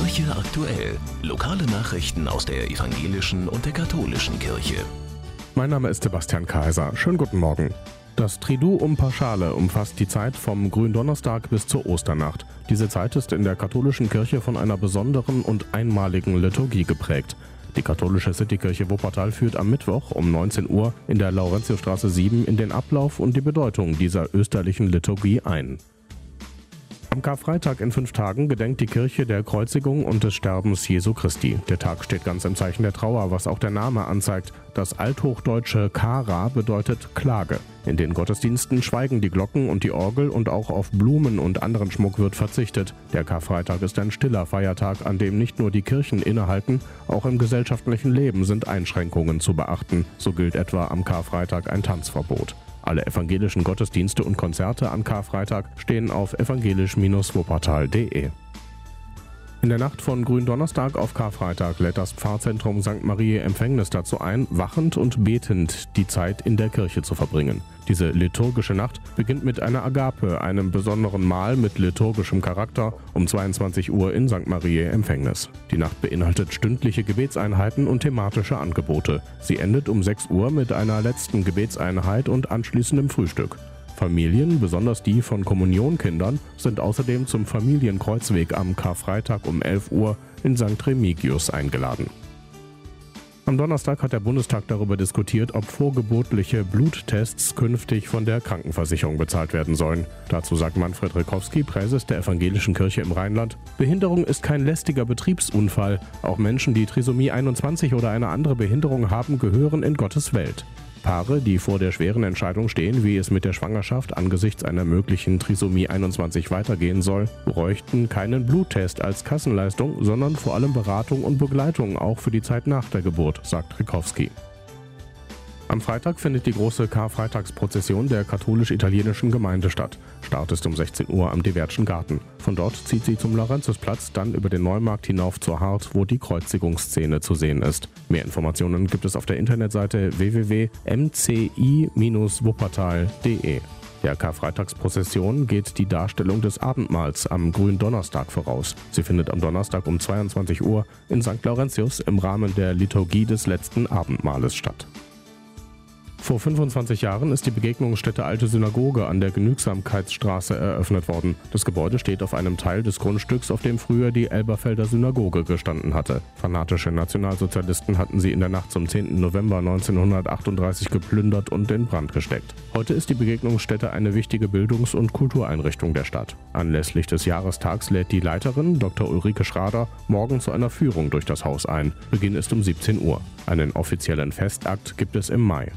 Kirche aktuell. Lokale Nachrichten aus der evangelischen und der katholischen Kirche. Mein Name ist Sebastian Kaiser. Schönen guten Morgen. Das Triduum Paschale umfasst die Zeit vom Gründonnerstag bis zur Osternacht. Diese Zeit ist in der katholischen Kirche von einer besonderen und einmaligen Liturgie geprägt. Die katholische Citykirche Wuppertal führt am Mittwoch um 19 Uhr in der Laurentiusstraße 7 in den Ablauf und die Bedeutung dieser österlichen Liturgie ein. Am Karfreitag in fünf Tagen gedenkt die Kirche der Kreuzigung und des Sterbens Jesu Christi. Der Tag steht ganz im Zeichen der Trauer, was auch der Name anzeigt. Das althochdeutsche Kara bedeutet Klage. In den Gottesdiensten schweigen die Glocken und die Orgel und auch auf Blumen und anderen Schmuck wird verzichtet. Der Karfreitag ist ein stiller Feiertag, an dem nicht nur die Kirchen innehalten, auch im gesellschaftlichen Leben sind Einschränkungen zu beachten. So gilt etwa am Karfreitag ein Tanzverbot. Alle evangelischen Gottesdienste und Konzerte an Karfreitag stehen auf evangelisch-wuppertal.de. In der Nacht von Gründonnerstag auf Karfreitag lädt das Pfarrzentrum St. Marie Empfängnis dazu ein, wachend und betend die Zeit in der Kirche zu verbringen. Diese liturgische Nacht beginnt mit einer Agape, einem besonderen Mahl mit liturgischem Charakter, um 22 Uhr in St. Marie Empfängnis. Die Nacht beinhaltet stündliche Gebetseinheiten und thematische Angebote. Sie endet um 6 Uhr mit einer letzten Gebetseinheit und anschließendem Frühstück. Familien, besonders die von Kommunionkindern, sind außerdem zum Familienkreuzweg am Karfreitag um 11 Uhr in St. Remigius eingeladen. Am Donnerstag hat der Bundestag darüber diskutiert, ob vorgeburtliche Bluttests künftig von der Krankenversicherung bezahlt werden sollen. Dazu sagt Manfred Rikowski, Präses der Evangelischen Kirche im Rheinland, Behinderung ist kein lästiger Betriebsunfall. Auch Menschen, die Trisomie 21 oder eine andere Behinderung haben, gehören in Gottes Welt. Paare, die vor der schweren Entscheidung stehen, wie es mit der Schwangerschaft angesichts einer möglichen Trisomie 21 weitergehen soll, bräuchten keinen Bluttest als Kassenleistung, sondern vor allem Beratung und Begleitung auch für die Zeit nach der Geburt, sagt Rikowski. Am Freitag findet die große Karfreitagsprozession der katholisch-italienischen Gemeinde statt. Start ist um 16 Uhr am Dewertschen Garten. Von dort zieht sie zum Laurentiusplatz, dann über den Neumarkt hinauf zur Hart, wo die Kreuzigungsszene zu sehen ist. Mehr Informationen gibt es auf der Internetseite www.mci-wuppertal.de. Der Karfreitagsprozession geht die Darstellung des Abendmahls am Gründonnerstag voraus. Sie findet am Donnerstag um 22 Uhr in St. Laurentius im Rahmen der Liturgie des letzten Abendmahles statt. Vor 25 Jahren ist die Begegnungsstätte Alte Synagoge an der Genügsamkeitsstraße eröffnet worden. Das Gebäude steht auf einem Teil des Grundstücks, auf dem früher die Elberfelder Synagoge gestanden hatte. Fanatische Nationalsozialisten hatten sie in der Nacht zum 10. November 1938 geplündert und in Brand gesteckt. Heute ist die Begegnungsstätte eine wichtige Bildungs- und Kultureinrichtung der Stadt. Anlässlich des Jahrestags lädt die Leiterin, Dr. Ulrike Schrader, morgen zu einer Führung durch das Haus ein. Beginn ist um 17 Uhr. Einen offiziellen Festakt gibt es im Mai.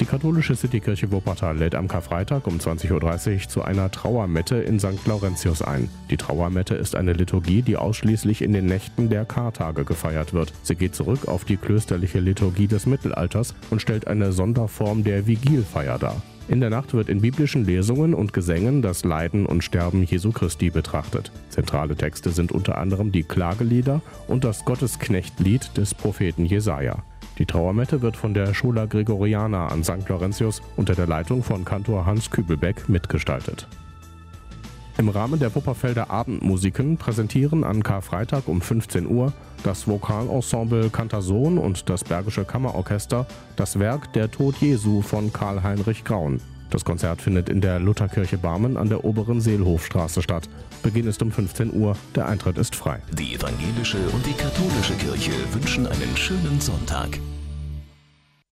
Die katholische Citykirche Wuppertal lädt am Karfreitag um 20.30 Uhr zu einer Trauermette in St. Laurentius ein. Die Trauermette ist eine Liturgie, die ausschließlich in den Nächten der Kartage gefeiert wird. Sie geht zurück auf die klösterliche Liturgie des Mittelalters und stellt eine Sonderform der Vigilfeier dar. In der Nacht wird in biblischen Lesungen und Gesängen das Leiden und Sterben Jesu Christi betrachtet. Zentrale Texte sind unter anderem die Klagelieder und das Gottesknechtlied des Propheten Jesaja. Die Trauermette wird von der Schola Gregoriana an St. Laurentius unter der Leitung von Kantor Hans Kübelbeck mitgestaltet. Im Rahmen der Wupperfelder Abendmusiken präsentieren an Karfreitag um 15 Uhr das Vokalensemble Kantason und das Bergische Kammerorchester das Werk Der Tod Jesu von Karl-Heinrich Graun. Das Konzert findet in der Lutherkirche Barmen an der oberen Seelhofstraße statt. Beginn ist um 15 Uhr, der Eintritt ist frei. Die evangelische und die katholische Kirche wünschen einen schönen Sonntag.